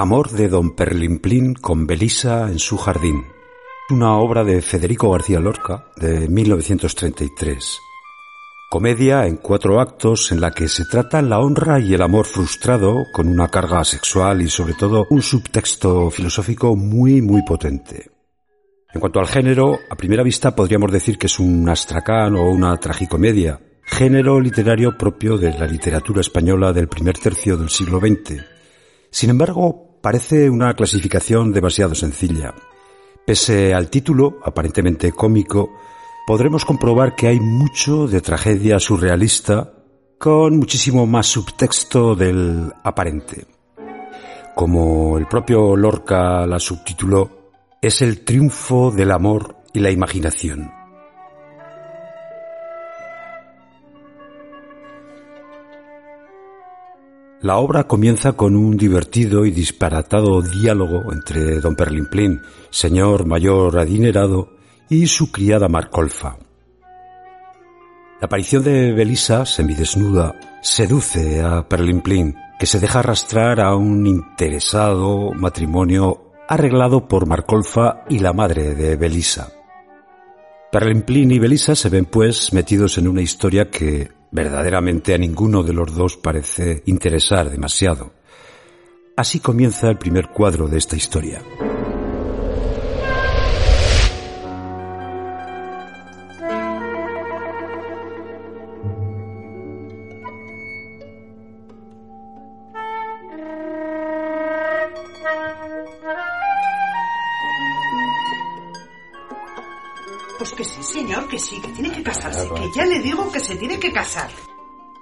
Amor de Don Perlimplín con Belisa en su jardín. Una obra de Federico García Lorca de 1933. Comedia en cuatro actos en la que se trata la honra y el amor frustrado con una carga sexual y sobre todo un subtexto filosófico muy muy potente. En cuanto al género, a primera vista podríamos decir que es un astracán o una tragicomedia, género literario propio de la literatura española del primer tercio del siglo XX. Sin embargo, parece una clasificación demasiado sencilla. Pese al título, aparentemente cómico, podremos comprobar que hay mucho de tragedia surrealista con muchísimo más subtexto del aparente. Como el propio Lorca la subtituló, es el triunfo del amor y la imaginación. La obra comienza con un divertido y disparatado diálogo entre don Perlimplín, señor mayor adinerado, y su criada Marcolfa. La aparición de Belisa, semidesnuda, seduce a Perlimplín, que se deja arrastrar a un interesado matrimonio arreglado por Marcolfa y la madre de Belisa. Perlimplín y Belisa se ven pues metidos en una historia que Verdaderamente a ninguno de los dos parece interesar demasiado. Así comienza el primer cuadro de esta historia. Que sí, señor, que sí, que tiene que casarse, que ya le digo que se tiene que casar.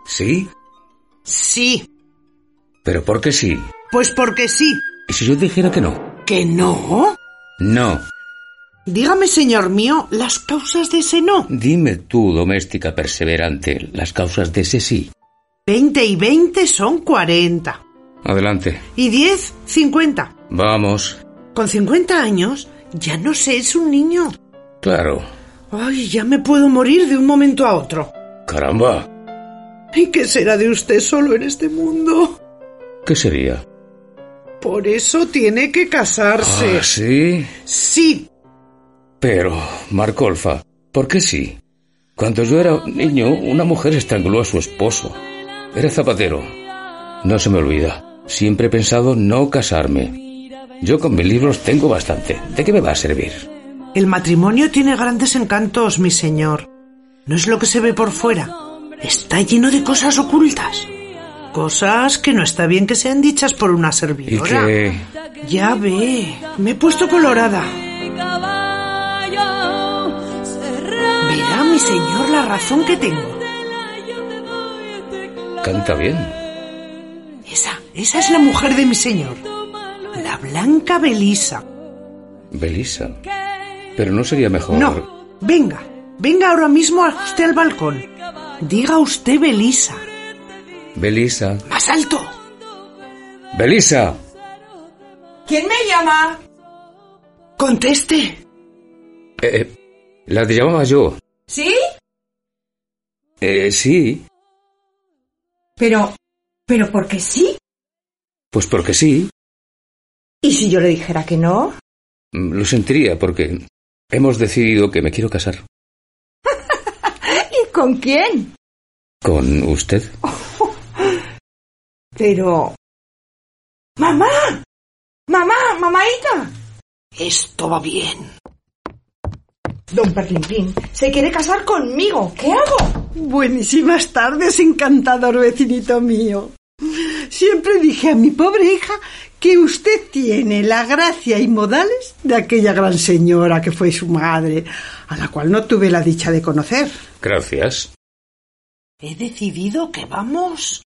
¿Sí? Sí. ¿Pero por qué sí? Pues porque sí. ¿Y si yo dijera que no? ¿Que no? No. Dígame, señor mío, las causas de ese no. Dime tú, doméstica perseverante, las causas de ese sí. Veinte y veinte son cuarenta. Adelante. Y diez, cincuenta. Vamos. Con cincuenta años, ya no sé, es un niño. Claro. Ay, ya me puedo morir de un momento a otro. Caramba. ¿Y qué será de usted solo en este mundo? ¿Qué sería? Por eso tiene que casarse. ¿Ah, sí? Sí. Pero, Marcolfa, ¿por qué sí? Cuando yo era niño, una mujer estranguló a su esposo. Era zapatero. No se me olvida. Siempre he pensado no casarme. Yo con mis libros tengo bastante. ¿De qué me va a servir? El matrimonio tiene grandes encantos, mi señor. No es lo que se ve por fuera. Está lleno de cosas ocultas. Cosas que no está bien que sean dichas por una ¿Y servidora. qué? Ya ve, me he puesto colorada. Verá, mi señor, la razón que tengo. Canta bien. Esa, esa es la mujer de mi señor. La blanca Belisa. Belisa. Pero no sería mejor. No, venga, venga ahora mismo a usted al balcón. Diga usted Belisa. Belisa. Más alto. Belisa. ¿Quién me llama? Conteste. Eh, eh, la llamaba yo. ¿Sí? Eh, sí. Pero, pero ¿por qué sí? Pues porque sí. ¿Y si yo le dijera que no? Mm, Lo sentiría porque hemos decidido que me quiero casar. ¿Y con quién? ¿Con usted? Pero... ¡Mamá! ¡Mamá! ¡Mamaita! Esto va bien. Don Perlimplín se quiere casar conmigo. ¿Qué hago? Buenísimas tardes, encantador vecinito mío. Siempre dije a mi pobre hija que usted tiene la gracia y modales de aquella gran señora que fue su madre, a la cual no tuve la dicha de conocer. Gracias. He decidido que vamos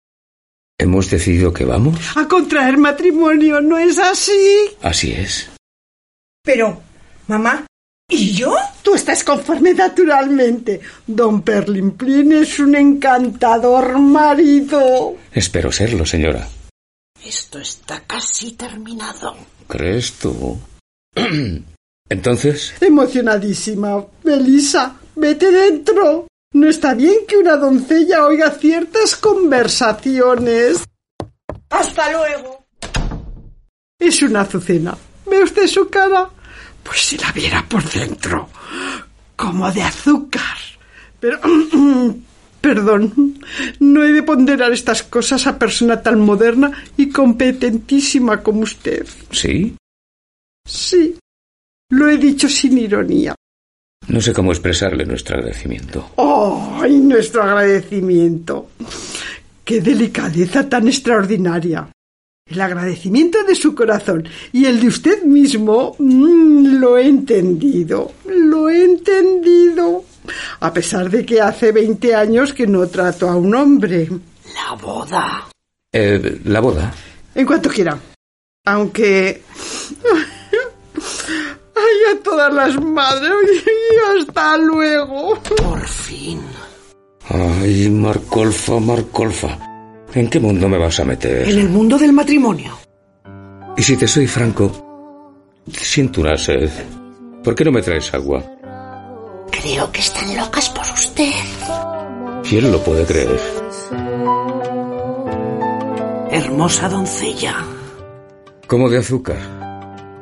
¿Hemos decidido que vamos? a contraer matrimonio, ¿no es así? Así es. Pero, mamá, ¿y yo? Tú estás conforme naturalmente. Don Perlimplín es un encantador marido. Espero serlo, señora. Esto está casi terminado. ¿Crees tú? Entonces, Emocionadísima. Belisa, vete dentro. No está bien que una doncella oiga ciertas conversaciones. Hasta luego. Es una azucena. ¿Ve usted su cara? Pues si la viera por dentro. Como de azúcar. Pero... Perdón, no he de ponderar estas cosas a persona tan moderna y competentísima como usted. ¿sí? Sí, lo he dicho sin ironía. No sé cómo expresarle nuestro agradecimiento. ¡Ay, nuestro agradecimiento! ¡Qué delicadeza tan extraordinaria! El agradecimiento de su corazón y el de usted mismo mm, lo he entendido, lo he entendido. A pesar de que hace 20 años que no trato a un hombre. La boda. Eh, la boda. En cuanto quiera. Aunque... ¡Ay, a todas las madres! ¡Y hasta luego! Por fin. Ay, Marcolfa, Marcolfa. ¿En qué mundo me vas a meter? En el mundo del matrimonio. Y si te soy franco, siento una sed. ¿Por qué no me traes agua? Creo que están locas por usted. ¿Quién lo puede creer? Hermosa doncella. Como de azúcar.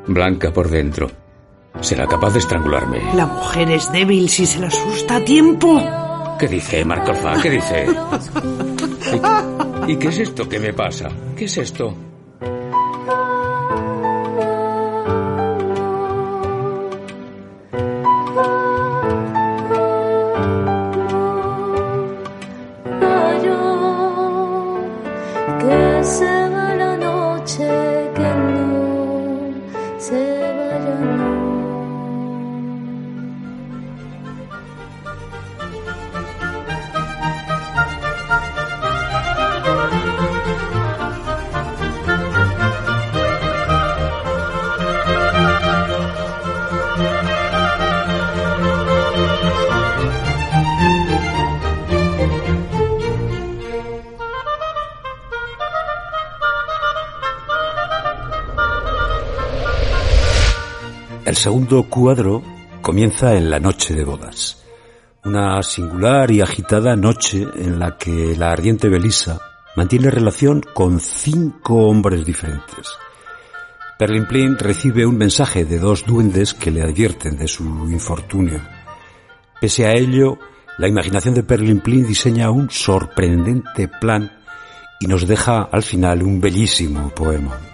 Blanca por dentro. Será capaz de estrangularme. La mujer es débil si se la asusta a tiempo. ¿Qué dice, Marcolfa? ¿Qué dice? ¿Y, qué es esto que me pasa? ¿Qué es esto? Segundo cuadro comienza en la noche de bodas. Una singular y agitada noche en la que la ardiente Belisa mantiene relación con cinco hombres diferentes. Perlimplín recibe un mensaje de dos duendes que le advierten de su infortunio. Pese a ello, la imaginación de Perlimplín diseña un sorprendente plan y nos deja al final un bellísimo poema.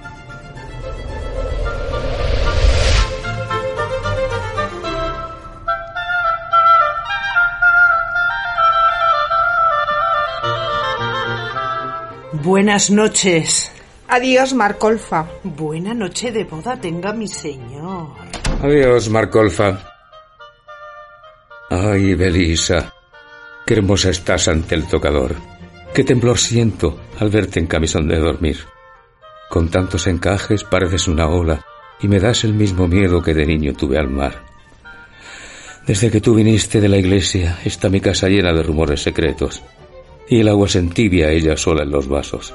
Buenas noches. Adiós, Marcolfa. Buena noche de boda tenga mi señor. Adiós, Marcolfa. Ay, Belisa. Qué hermosa estás ante el tocador. Qué temblor siento al verte en camisón de dormir. Con tantos encajes pareces una ola y me das el mismo miedo que de niño tuve al mar. Desde que tú viniste de la iglesia está mi casa llena de rumores secretos y el agua se entibia ella sola en los vasos.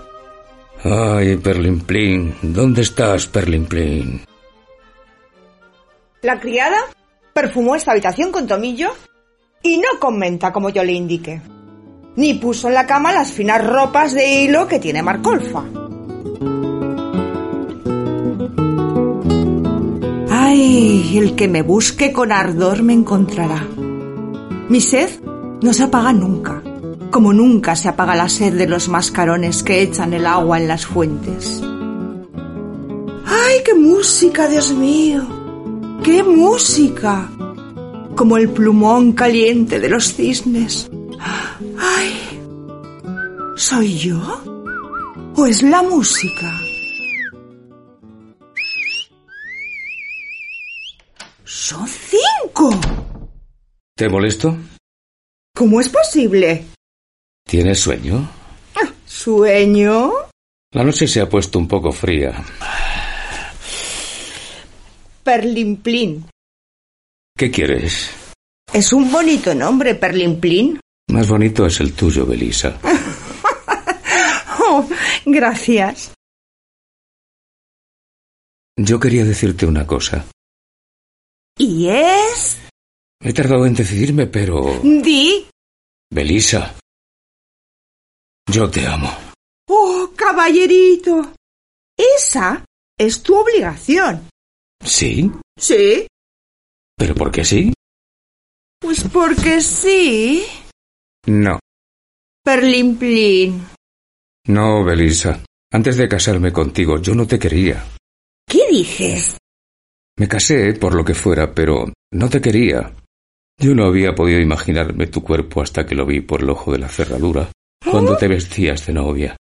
Ay, Perlimplín, ¿dónde estás, Perlimplín? La criada perfumó esta habitación con tomillo y no con menta como yo le indiqué. Ni puso en la cama las finas ropas de hilo que tiene Marcolfa. Ay, el que me busque con ardor me encontrará. Mi sed no se apaga nunca, como nunca se apaga la sed de los mascarones que echan el agua en las fuentes. ¡Ay, qué música, Dios mío! ¡Qué música! como el plumón caliente de los cisnes. ¡Ay! ¿Soy yo? ¿O es la música? ¡Son cinco! ¿Te molesto? ¿Cómo es posible? ¿Tienes sueño? ¿Sueño? La noche se ha puesto un poco fría. Perlimplín. ¿Qué quieres? Es un bonito nombre, Perlimplín. Más bonito es el tuyo, Belisa. Oh, gracias. Yo quería decirte una cosa. ¿Y es? He tardado en decidirme, pero... Di. Belisa. Yo te amo. Oh, caballerito. Esa es tu obligación. ¿Sí? ¿Sí? ¿Pero por qué sí? Pues porque sí. No. Perlimplín. No, Belisa. Antes de casarme contigo, yo no te quería. ¿Qué dices? Me casé por lo que fuera, pero no te quería. Yo no había podido imaginarme tu cuerpo hasta que lo vi por el ojo de la cerradura, cuando te vestías de novia.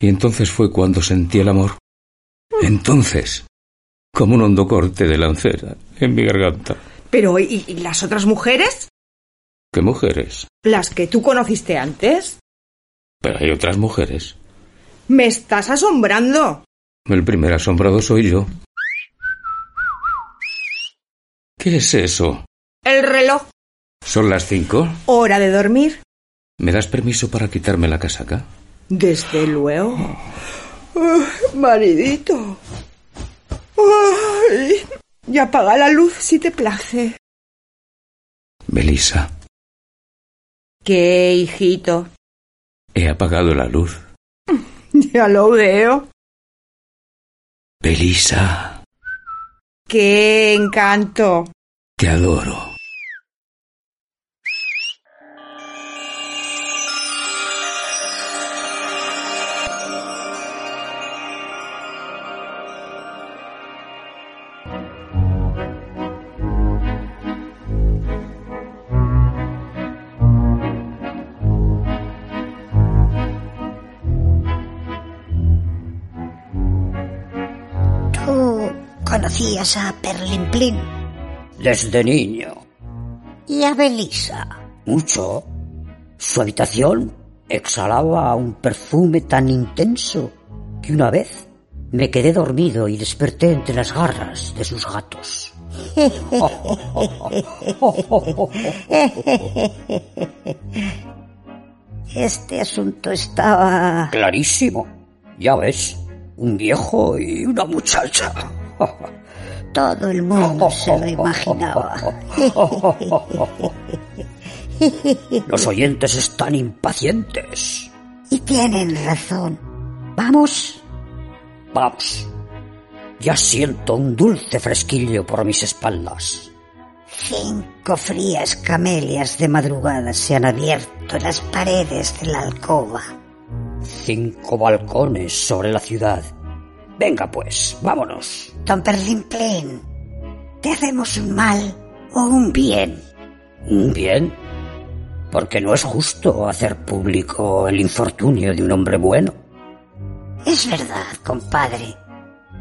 Y entonces fue cuando sentí el amor. Entonces, como un hondo corte de lancera en mi garganta. Pero ¿y, y las otras mujeres? ¿Qué mujeres? ¿Las que tú conociste antes? Pero hay otras mujeres. Me estás asombrando. El primer asombrado soy yo. ¿Qué es eso? El reloj. ¿Son las cinco? Hora de dormir. ¿Me das permiso para quitarme la casaca? Desde luego. Ah, maridito. Ay, y apaga la luz si te place. Belisa, ¿Qué, hijito? he apagado la luz. Ya lo veo. Belisa, ¡Qué encanto! te adoro. Conocías a Perlimplín Desde niño. y a Belisa? Mucho. Su habitación exhalaba un perfume tan intenso que una vez me quedé dormido y desperté entre las garras de sus gatos. Este asunto estaba... Clarísimo. Ya ves, un viejo y una muchacha. Todo el mundo se lo imaginaba. Los oyentes están impacientes. Y tienen razón. Vamos, Vamos. Ya siento un dulce fresquillo por mis espaldas. cinco frías camelias de madrugada se han abierto en las paredes de la alcoba. Cinco balcones sobre la ciudad. Venga pues, vámonos. Don Perlimplín, ¿te hacemos un mal o un bien? Un bien. Porque no es justo hacer público el infortunio de un hombre bueno. Es verdad, compadre,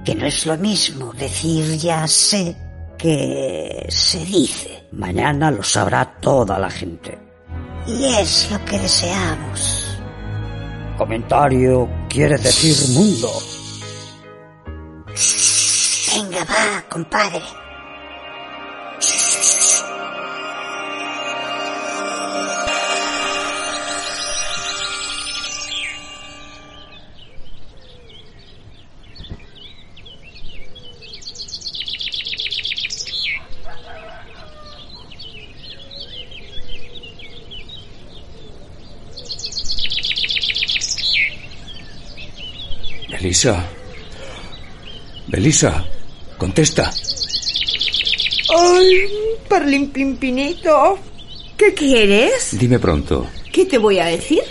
que no es lo mismo decir ya sé que se dice. Mañana lo sabrá toda la gente. Y es lo que deseamos. Comentario quiere decir mundo. Venga, va, compadre. Belisa. Belisa, contesta. ¡Ay, Perlimplimpinito! ¿Qué quieres? Dime pronto. ¿Qué te voy a decir?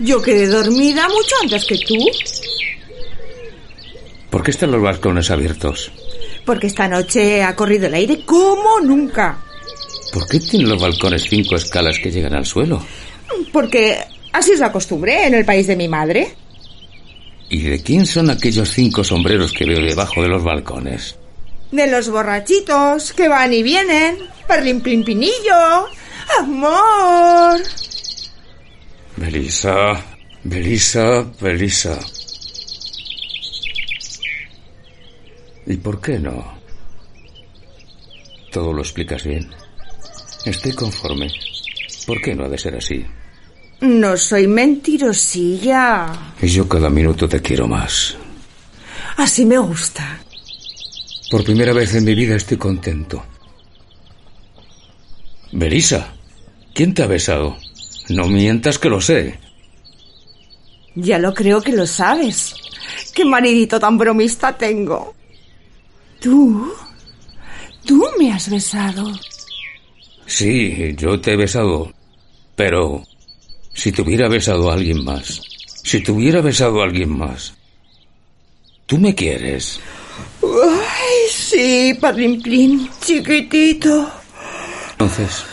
Yo quedé dormida mucho antes que tú, ¿Por qué están los balcones abiertos? porque esta noche ha corrido el aire como nunca. ¿Por qué tienen los balcones cinco escalas que llegan al suelo? Porque así es la costumbre en el país de mi madre. ¿Y de quién son aquellos cinco sombreros que veo debajo de los balcones? De los borrachitos que van y vienen. Perlin plin pinillo. Amor. Belisa, Belisa, Belisa. ¿Y por qué no? Todo lo explicas bien. Estoy conforme. ¿Por qué no ha de ser así? No soy mentirosilla. Y yo cada minuto te quiero más. Así me gusta. Por primera vez en mi vida estoy contento. Belisa, ¿quién te ha besado? No mientas que lo sé. Ya lo creo que lo sabes. Qué maridito tan bromista tengo. ¿Tú? ¿Tú me has besado? Sí, yo te he besado. Pero si te hubiera besado a alguien más, si te hubiera besado a alguien más, ¿tú me quieres? Sí, Padrimplín, chiquitito. Entonces,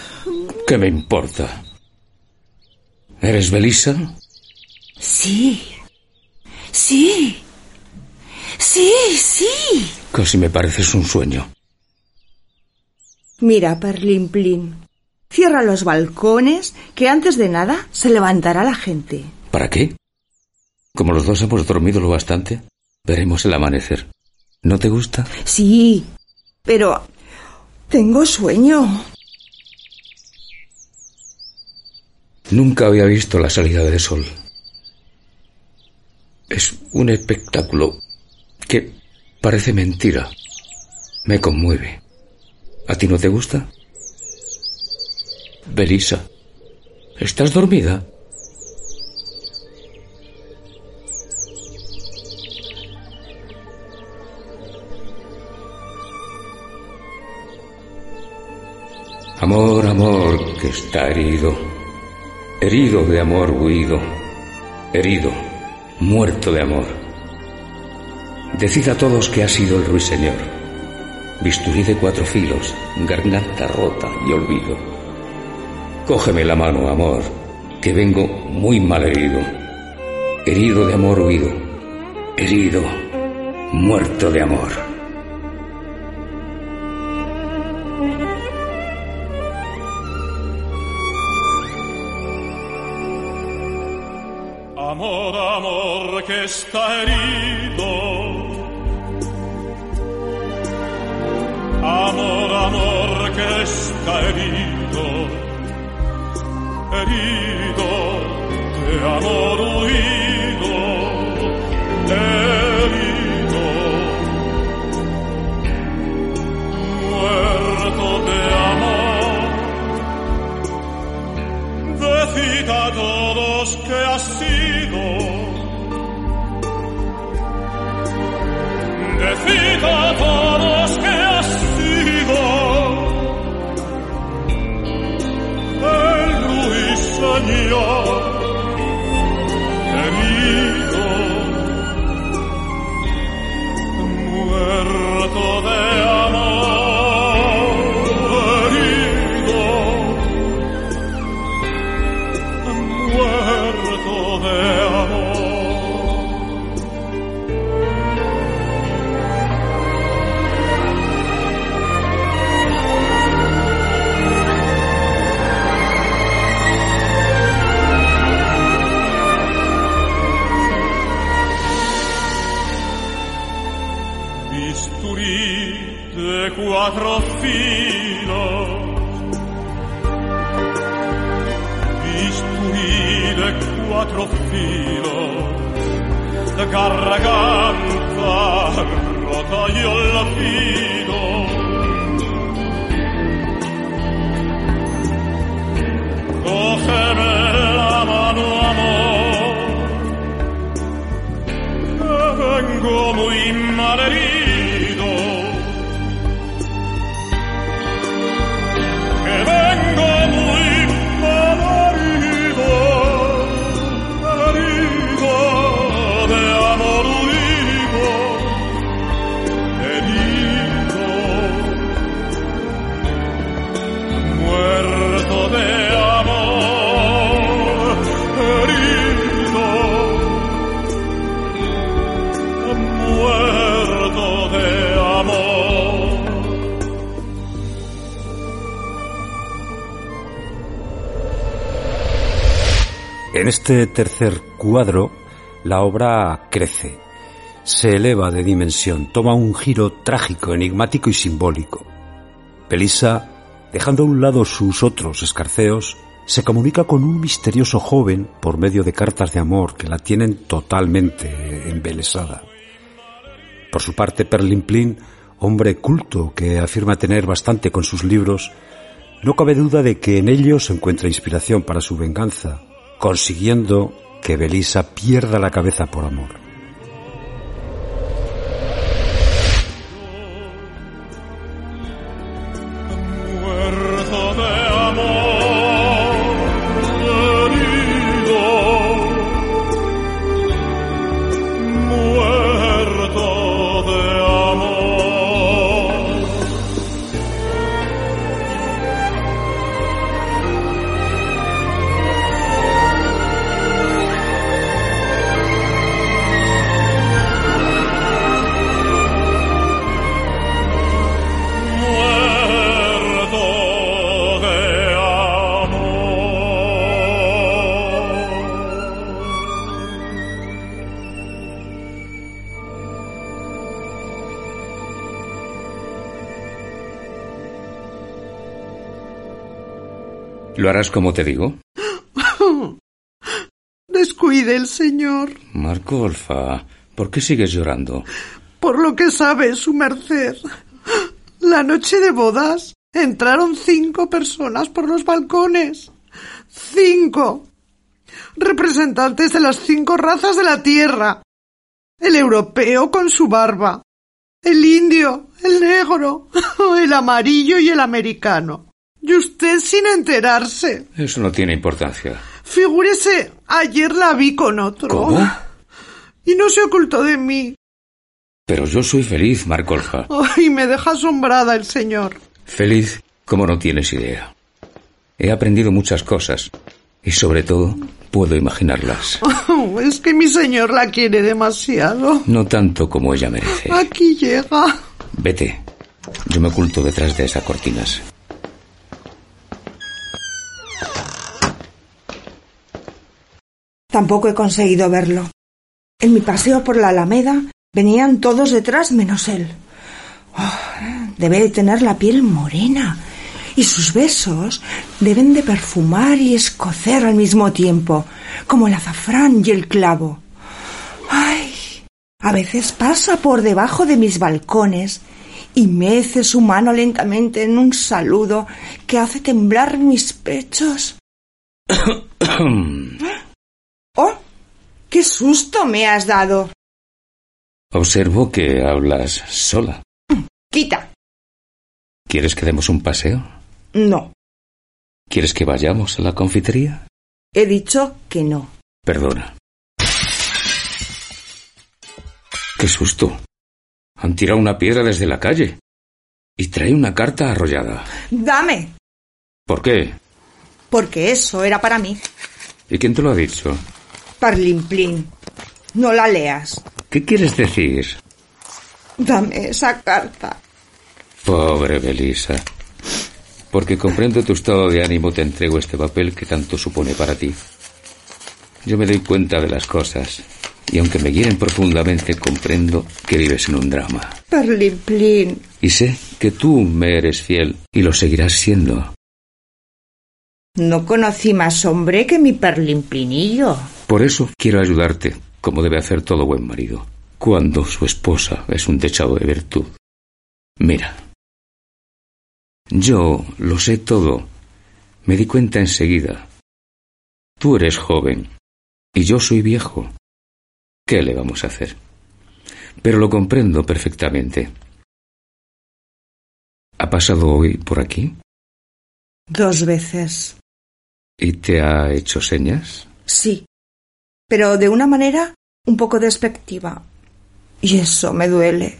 ¿qué me importa? ¿Eres Belisa? Sí. Sí. Sí, sí. Casi me pareces un sueño. Mira, Perlimplín. Cierra los balcones, que antes de nada se levantará la gente. ¿Para qué? Como los dos hemos dormido lo bastante, veremos el amanecer. ¿No te gusta? Sí, pero tengo sueño. Nunca había visto la salida del sol. Es un espectáculo que parece mentira. Me conmueve. ¿A ti no te gusta? Belisa, ¿estás dormida? Amor, amor, que está herido, herido de amor huido, herido, muerto de amor. Decid a todos que ha sido el ruiseñor, bisturí de cuatro filos, garganta rota y olvido. Cógeme la mano, amor, que vengo muy mal herido, herido de amor huido, herido, muerto de amor. Está herido. Amor, amor que está herido. Herido de amor huido. Herido. Muerto de amor. Decid a todos que ha sido. Decid a que ha sido. El garganta rota y olvido. Cógeme la mano, amor, que vengo muy mal herido. En este tercer cuadro, la obra crece, se eleva de dimensión, toma un giro trágico, enigmático y simbólico. Belisa, dejando a un lado sus otros escarceos, se comunica con un misterioso joven por medio de cartas de amor que la tienen totalmente embelesada. Por su parte, Perlimplín, hombre culto que afirma tener bastante con sus libros, no cabe duda de que en ellos encuentra inspiración para su venganza, consiguiendo que Belisa pierda la cabeza por amor. ¿Lo harás como te digo? Descuide el señor. Marco Olfa, ¿por qué sigues llorando? Por lo que sabe su merced. La noche de bodas entraron cinco personas por los balcones. Cinco. Representantes de las cinco razas de la tierra. El europeo con su barba. El indio, el negro, el amarillo y el americano. Y usted sin enterarse. Eso no tiene importancia. Figúrese, ayer la vi con otro. ¿Cómo? Y no se ocultó de mí. Pero yo soy feliz, Marcolfa. Ay, me deja asombrada el señor. Feliz como no tienes idea. He aprendido muchas cosas y sobre todo puedo imaginarlas. Oh, es que mi señor la quiere demasiado. No tanto como ella merece. Aquí llega. Vete. Yo me oculto detrás de esas cortinas. Tampoco he conseguido verlo. En mi paseo por la Alameda venían todos detrás menos él. Oh, debe de tener la piel morena y sus besos deben de perfumar y escocer al mismo tiempo, como el azafrán y el clavo. Ay, a veces pasa por debajo de mis balcones y mece su mano lentamente en un saludo que hace temblar mis pechos. ¡Oh! ¡Qué susto me has dado! Observo que hablas sola. Quita. ¿Quieres que demos un paseo? No. ¿Quieres que vayamos a la confitería? He dicho que no. Perdona. ¡Qué susto! Han tirado una piedra desde la calle. Y trae una carta arrollada. Dame. ¿Por qué? Porque eso era para mí. ¿Y quién te lo ha dicho? Parlimplín. No la leas. ¿Qué quieres decir? Dame esa carta. Pobre Belisa. Porque comprendo tu estado de ánimo, te entrego este papel que tanto supone para ti. Yo me doy cuenta de las cosas. Y aunque me hieren profundamente, comprendo que vives en un drama. Parlimplín. Y sé que tú me eres fiel y lo seguirás siendo. No conocí más hombre que mi perlimplinillo. Por eso quiero ayudarte, como debe hacer todo buen marido, cuando su esposa es un techado de virtud. Mira, yo lo sé todo. Me di cuenta enseguida. Tú eres joven y yo soy viejo. ¿Qué le vamos a hacer? Pero lo comprendo perfectamente. ¿Ha pasado hoy por aquí? Dos veces. ¿Y te ha hecho señas? Sí, pero de una manera un poco despectiva. Y eso me duele.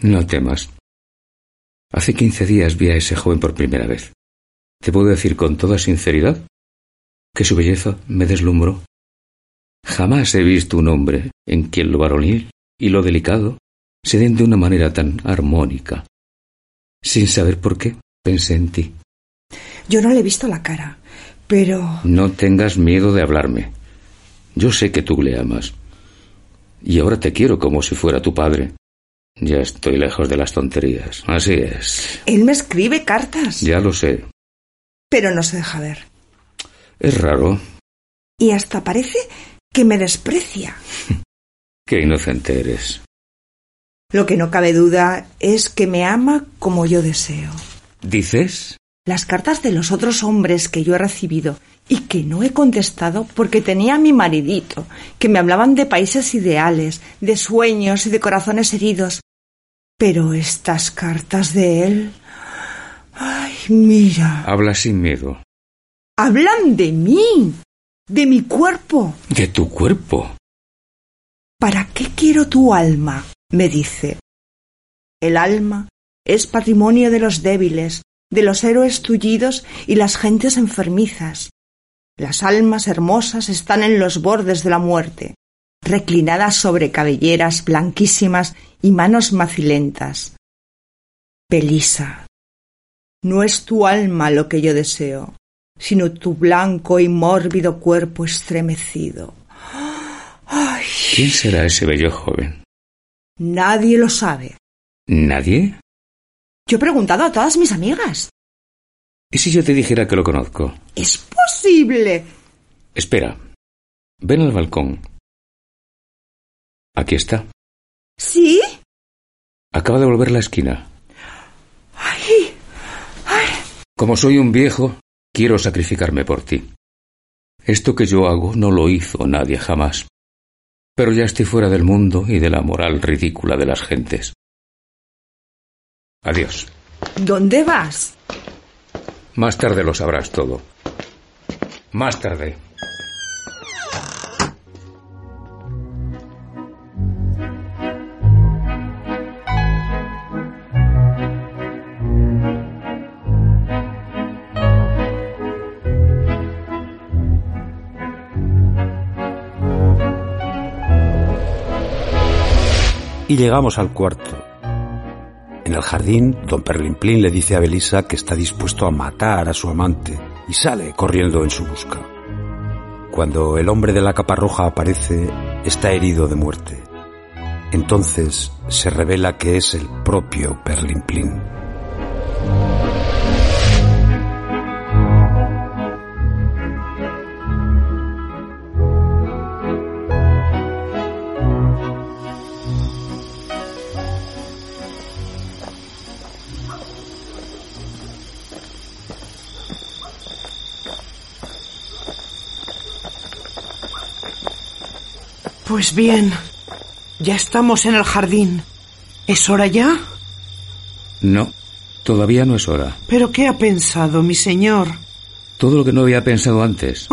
No temas. Hace quince días vi a ese joven por primera vez. Te puedo decir con toda sinceridad que su belleza me deslumbró. Jamás he visto un hombre en quien lo varonil y lo delicado se den de una manera tan armónica. Sin saber por qué, pensé en ti. Yo no le he visto la cara, Pero... No tengas miedo de hablarme. Yo sé que tú le amas. Y ahora te quiero como si fuera tu padre. Ya estoy lejos de las tonterías. Así es. Él me escribe cartas. Ya lo sé. Pero no se deja ver. Es raro. Y hasta parece que me desprecia. Qué inocente eres. Lo que no cabe duda es que me ama como yo deseo. ¿Dices? Las cartas de los otros hombres que yo he recibido y que no he contestado porque tenía a mi maridito, que me hablaban de países ideales, de sueños y de corazones heridos. Pero estas cartas de él. Ay, mira. Habla sin miedo. Hablan de mí, de mi cuerpo. De tu cuerpo. ¿Para qué quiero tu alma? me dice. El alma es patrimonio de los débiles, de los héroes tullidos y las gentes enfermizas. Las almas hermosas están en los bordes de la muerte, reclinadas sobre cabelleras blanquísimas y manos macilentas. Belisa, no es tu alma lo que yo deseo, sino tu blanco y mórbido cuerpo estremecido. Ay. ¿Quién será ese bello joven? Nadie lo sabe. ¿Nadie? Yo he preguntado a todas mis amigas. ¿Y si yo te dijera que lo conozco? Es posible. Espera. Ven al balcón. Aquí está. ¿Sí? Acaba de volver la esquina. Ay. Ay. Como soy un viejo, quiero sacrificarme por ti. Esto que yo hago no lo hizo nadie jamás. Pero ya estoy fuera del mundo y de la moral ridícula de las gentes. Adiós. ¿Dónde vas? Más tarde lo sabrás todo. Más tarde. Y llegamos al cuarto. En el jardín, don Perlimplín le dice a Belisa que está dispuesto a matar a su amante y sale corriendo en su busca. Cuando el hombre de la capa roja aparece, está herido de muerte. Entonces se revela que es el propio Perlimplín. Pues bien, ya estamos en el jardín. ¿Es hora ya? No, todavía no es hora. ¿Pero qué ha pensado, mi señor? Todo lo que no había pensado antes.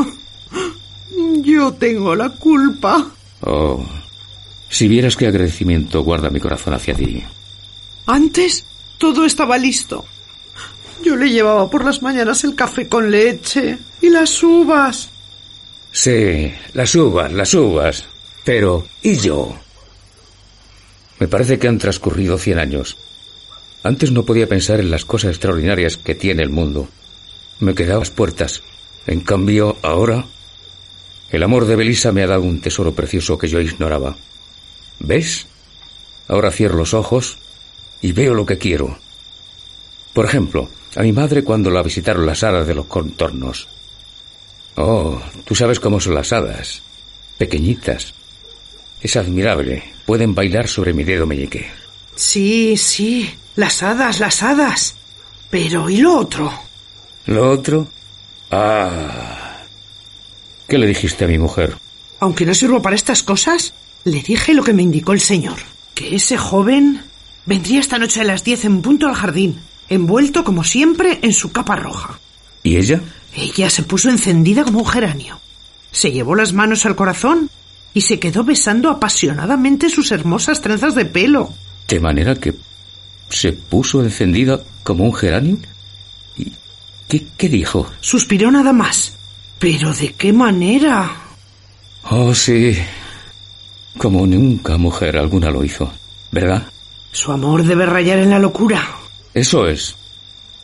Yo tengo la culpa. Oh, si vieras qué agradecimiento guarda mi corazón hacia ti. Antes todo estaba listo. Yo le llevaba por las mañanas el café con leche y las uvas. Sí, las uvas, las uvas. Pero, ¿y yo? Me parece que han transcurrido cien años. Antes no podía pensar en las cosas extraordinarias que tiene el mundo. Me quedaba a las puertas. En cambio, ahora... El amor de Belisa me ha dado un tesoro precioso que yo ignoraba. ¿Ves? Ahora cierro los ojos y veo lo que quiero. Por ejemplo, a mi madre cuando la visitaron las hadas de los contornos. Oh, tú sabes cómo son las hadas. Pequeñitas, es admirable. Pueden bailar sobre mi dedo meñique. Sí, sí. Las hadas, las hadas. Pero ¿y lo otro? ¿Lo otro? Ah. ¿Qué le dijiste a mi mujer? Aunque no sirvo para estas cosas, le dije lo que me indicó el señor. Que ese joven vendría esta noche a las diez en punto al jardín, envuelto como siempre en su capa roja. ¿Y ella? Ella se puso encendida como un geranio. Se llevó las manos al corazón y se quedó besando apasionadamente sus hermosas trenzas de pelo. ¿De manera que se puso encendida como un geranio? ¿Y qué, qué dijo? Suspiró nada más. ¿Pero de qué manera? Oh, sí. Como nunca mujer alguna lo hizo, ¿verdad? Su amor debe rayar en la locura. Eso es.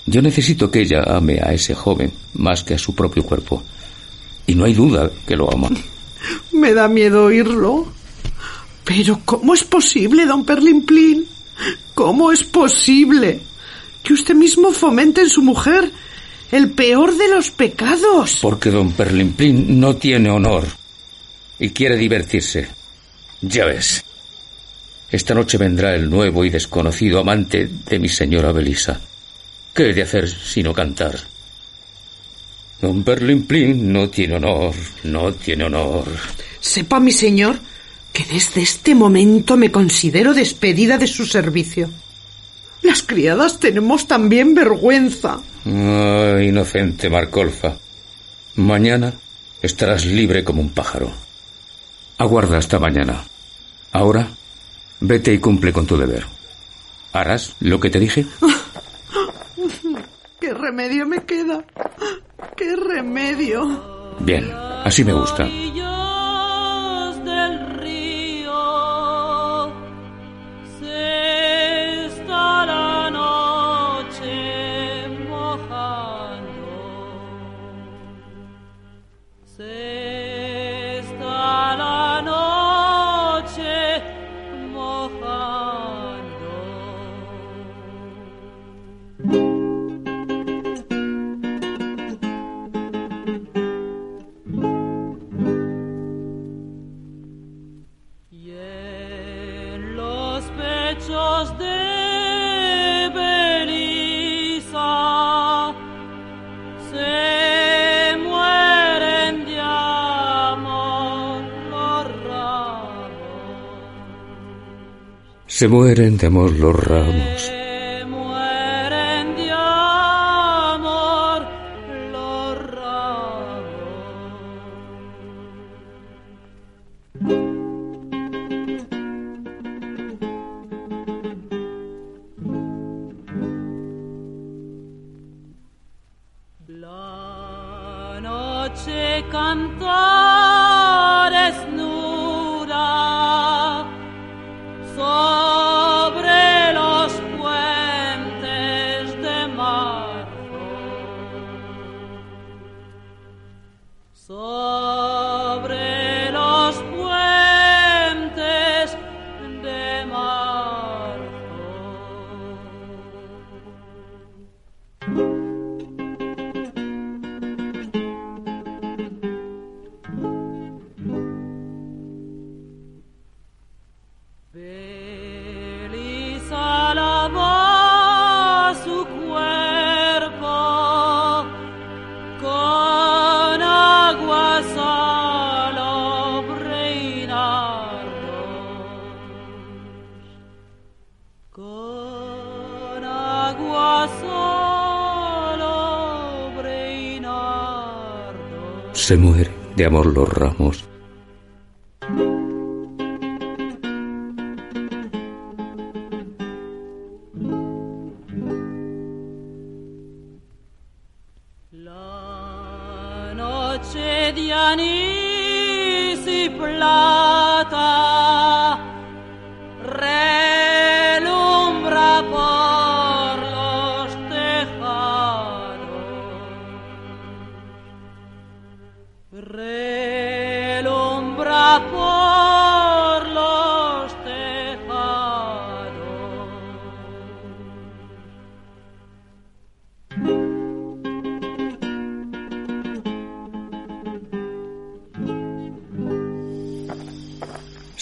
Yo necesito que ella ame a ese joven más que a su propio cuerpo. Y no hay duda que lo ama. Me da miedo oírlo. Pero ¿cómo es posible, don Perlimplín? ¿Cómo es posible que usted mismo fomente en su mujer el peor de los pecados? Porque don Perlimplín no tiene honor y quiere divertirse. Ya ves. Esta noche vendrá el nuevo y desconocido amante de mi señora Belisa. ¿Qué he de hacer sino cantar? Don Perlimplín no tiene honor, no tiene honor. Sepa, mi señor, que desde este momento me considero despedida de su servicio. Las criadas tenemos también vergüenza. Ah, inocente Marcolfa. Mañana estarás libre como un pájaro. Aguarda hasta mañana. Ahora, vete y cumple con tu deber. ¿Harás lo que te dije? ¿Qué remedio me queda? ¿Qué remedio? Bien, así me gusta. Se mueren de amor los ramos. De amor los ramos.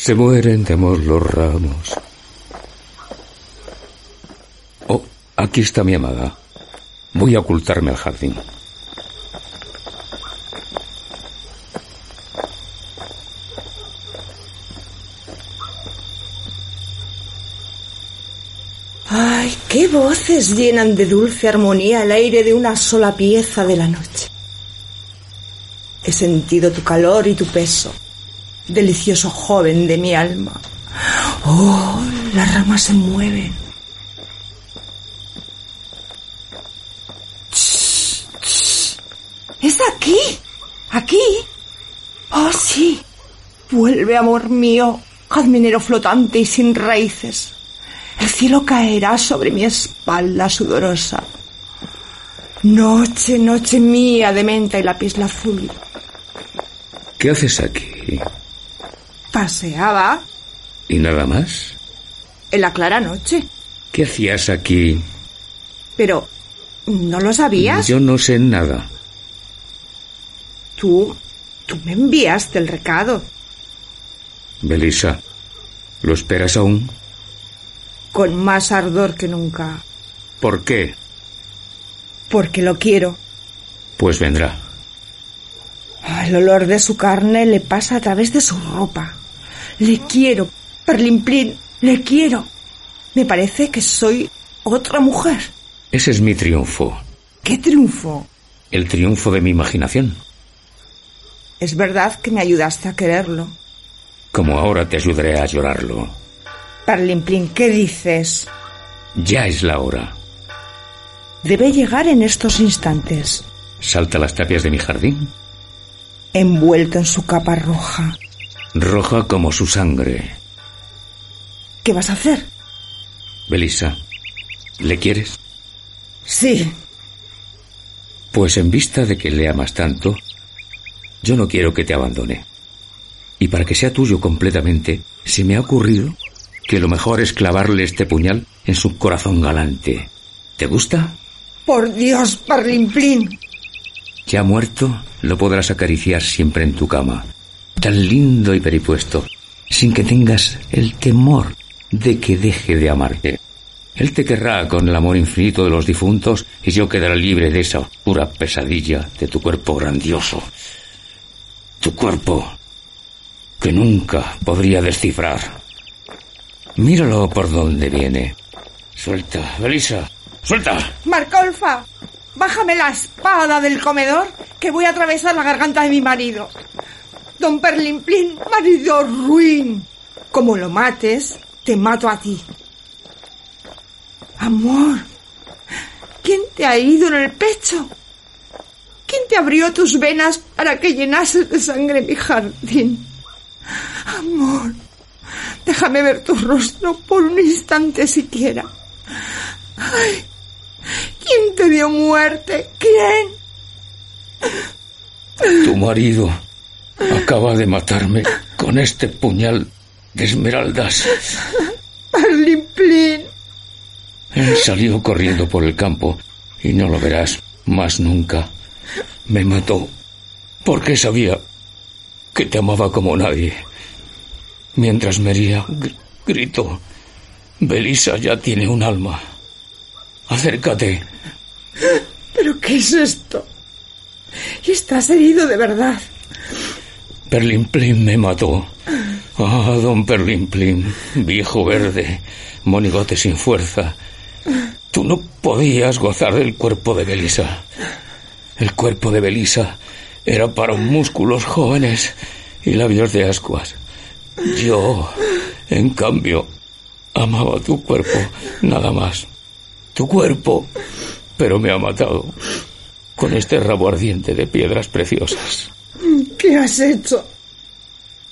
Se mueren de amor los ramos. Oh, aquí está mi amada. Voy a ocultarme al jardín. Ay, qué voces llenan de dulce armonía el aire de una sola pieza de la noche. He sentido tu calor y tu peso, delicioso joven de mi alma. Oh, las ramas se mueven. Shh, shh. ¿Es aquí? ¿Aquí? Oh, sí. Vuelve, amor mío, jazminero flotante y sin raíces. El cielo caerá sobre mi espalda sudorosa. Noche, noche mía de menta y lápiz azul. ¿Qué haces aquí? Paseaba ¿Y nada más? en la clara noche. ¿Qué hacías aquí? Pero, ¿no lo sabías? Yo no sé nada. Tú, tú me enviaste el recado. Belisa, ¿lo esperas aún? Con más ardor que nunca. ¿Por qué? Porque lo quiero. Pues vendrá. El olor de su carne le pasa a través de su ropa. Le quiero, Perlimplín, le quiero. Me parece que soy otra mujer. Ese es mi triunfo. ¡Qué triunfo! El triunfo de mi imaginación. Es verdad que me ayudaste a quererlo. Como ahora te ayudaré a llorarlo. Perlimplín, ¿qué dices? Ya es la hora. Debe llegar en estos instantes, Salta las tapias de mi jardín. envuelto en su capa roja. Roja como su sangre. ¿Qué vas a hacer? Belisa, ¿le quieres? Sí, Pues en vista de que le amas tanto, yo no quiero que te abandone. Y para que sea tuyo completamente, se me ha ocurrido que lo mejor es clavarle este puñal en su corazón galante. ¿Te gusta? por Dios, Perlimplín. Ya muerto, lo podrás acariciar siempre en tu cama. Tan lindo y peripuesto, sin que tengas el temor de que deje de amarte. Él te querrá con el amor infinito de los difuntos y yo quedaré libre de esa oscura pesadilla de tu cuerpo grandioso. Tu cuerpo que nunca podría descifrar. Míralo por donde viene. Suelta, Belisa, suelta. Marcolfa, bájame la espada del comedor que voy a atravesar la garganta de mi marido. Don Perlimplín, marido ruin. Como lo mates, te mato a ti. Amor, ¿quién te ha herido en el pecho? ¿Quién te abrió tus venas para que llenases de sangre mi jardín? Amor, déjame ver tu rostro por un instante siquiera. Ay, ¿quién te dio muerte? ¿Quién? Tu marido acaba de matarme con este puñal de esmeraldas. Perlimplín. Él salió corriendo por el campo y no lo verás más nunca. Me mató porque sabía que te amaba como nadie. Mientras me hería, gr- gritó, Belisa ya tiene un alma. Acércate. ¿Pero qué es esto? Y estás herido de verdad. Perlimplín me mató. Ah, don Perlimplín, viejo verde, monigote sin fuerza. Tú no podías gozar del cuerpo de Belisa. El cuerpo de Belisa era para músculos jóvenes y labios de ascuas. Yo, en cambio, amaba tu cuerpo, nada más. Tu cuerpo, pero me ha matado con este rabo ardiente de piedras preciosas. ¿Qué has hecho?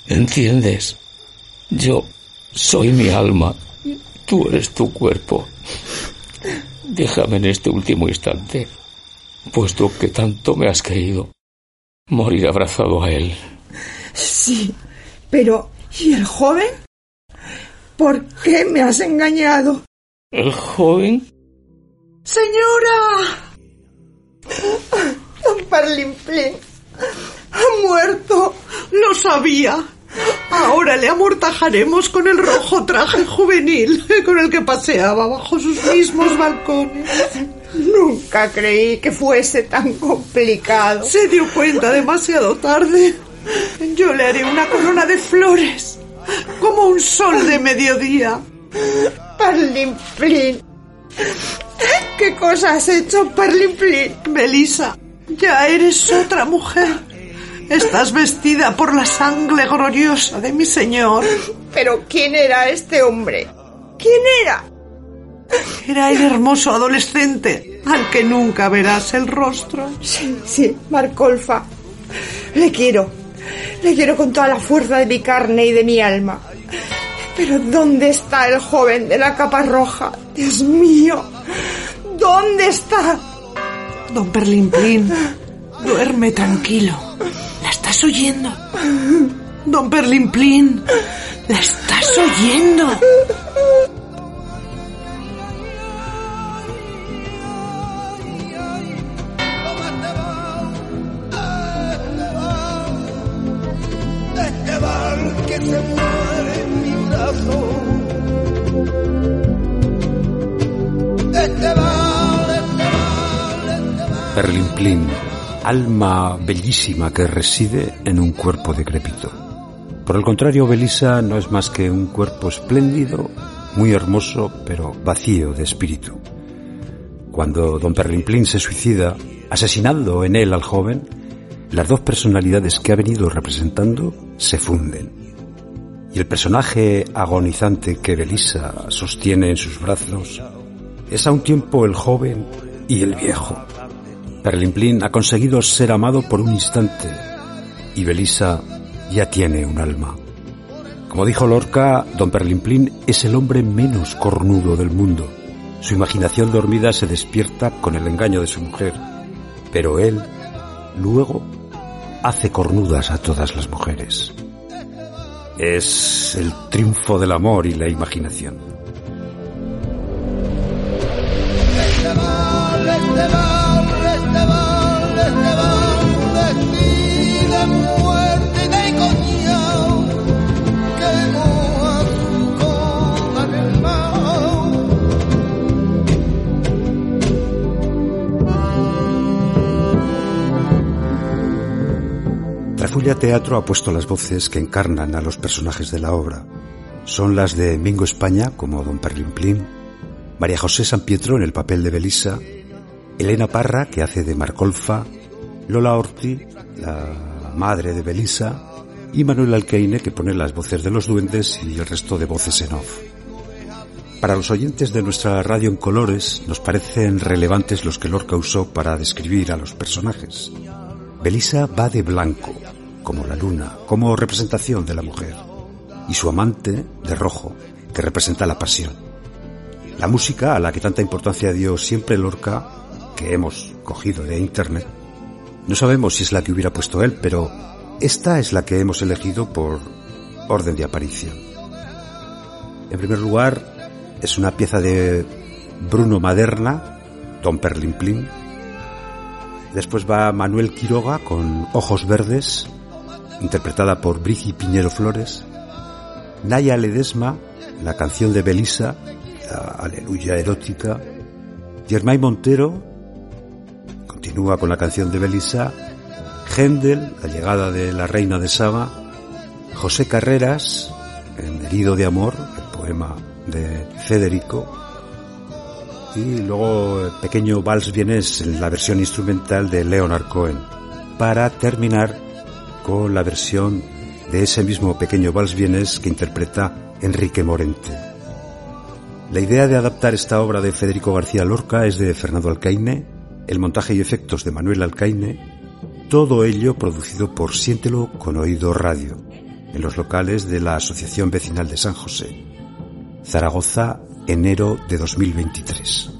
¿Entiendes? Yo soy mi alma, tú eres tu cuerpo. Déjame en este último instante, puesto que tanto me has querido, morir abrazado a él. Sí, pero ¿y el joven? ¿Por qué me has engañado? ¿El joven? ¡Señora! Don Perlimplín ha muerto. Lo sabía. Ahora le amortajaremos con el rojo traje juvenil con el que paseaba bajo sus mismos balcones. Nunca creí que fuese tan complicado. Se dio cuenta demasiado tarde. Yo le haré una corona de flores, como un sol de mediodía. Perlimplín. ¿Qué cosa has hecho, Perlimplín? Belisa, ya eres otra mujer. Estás vestida por la sangre gloriosa de mi señor. Pero ¿quién era este hombre? ¿Quién era? Era el hermoso adolescente al que nunca verás el rostro. Sí, sí, Marcolfa. Le quiero. Le quiero con toda la fuerza de mi carne y de mi alma. Pero ¿dónde está el joven de la capa roja? Dios mío. ¿Dónde está? Don Perlimplín, duerme tranquilo. ¿La estás oyendo? Don Perlimplín, ¿la estás oyendo? Perlimplín, alma bellísima que reside en un cuerpo decrépito. Por el contrario, Belisa no es más que un cuerpo espléndido, muy hermoso, pero vacío de espíritu. Cuando don Perlimplín se suicida, asesinando en él al joven, las dos personalidades que ha venido representando se funden. Y el personaje agonizante que Belisa sostiene en sus brazos es a un tiempo el joven y el viejo. Perlimplín ha conseguido ser amado por un instante y Belisa ya tiene un alma. Como dijo Lorca, don Perlimplín es el hombre menos cornudo del mundo. Su imaginación dormida se despierta con el engaño de su mujer, pero él luego hace cornudas a todas las mujeres. Es el triunfo del amor y la imaginación. Trafulla Teatro ha puesto las voces que encarnan a los personajes de la obra. Son las de Mingo España, como Don Perlimplín, María José San Pietro en el papel de Belisa, Elena Parra, que hace de Marcolfa, Lola Orti, la madre de Belisa, y Manuel Alcaine, que pone las voces de los duendes y el resto de voces en off. Para los oyentes de nuestra radio en colores, nos parecen relevantes los que Lorca usó para describir a los personajes. Belisa va de blanco, como la luna, como representación de la mujer, y su amante de rojo, que representa la pasión. La música, a la que tanta importancia dio siempre Lorca, que hemos cogido de internet, no sabemos si es la que hubiera puesto él, pero esta es la que hemos elegido por orden de aparición. En primer lugar, es una pieza de Bruno Maderna, Don Perlimplín, Después va Manuel Quiroga con Ojos Verdes, interpretada por Brigi Piñero Flores. Naya Ledesma, la canción de Belisa, la Aleluya erótica. Germán Montero continúa con la canción de Belisa. Händel, la llegada de la reina de Saba. José Carreras, en Herido de Amor, el poema de Federico y luego pequeño vals vienes en la versión instrumental de Leonard Cohen para terminar la versión de ese mismo pequeño vals vienes que interpreta Enrique Morente. La idea de adaptar esta obra de Federico García Lorca es de Fernando Alcaine, el montaje y efectos de Manuel Alcaine, todo ello producido por Siéntelo con Oído Radio, en los locales de la Asociación Vecinal de San José. Zaragoza, enero de 2023.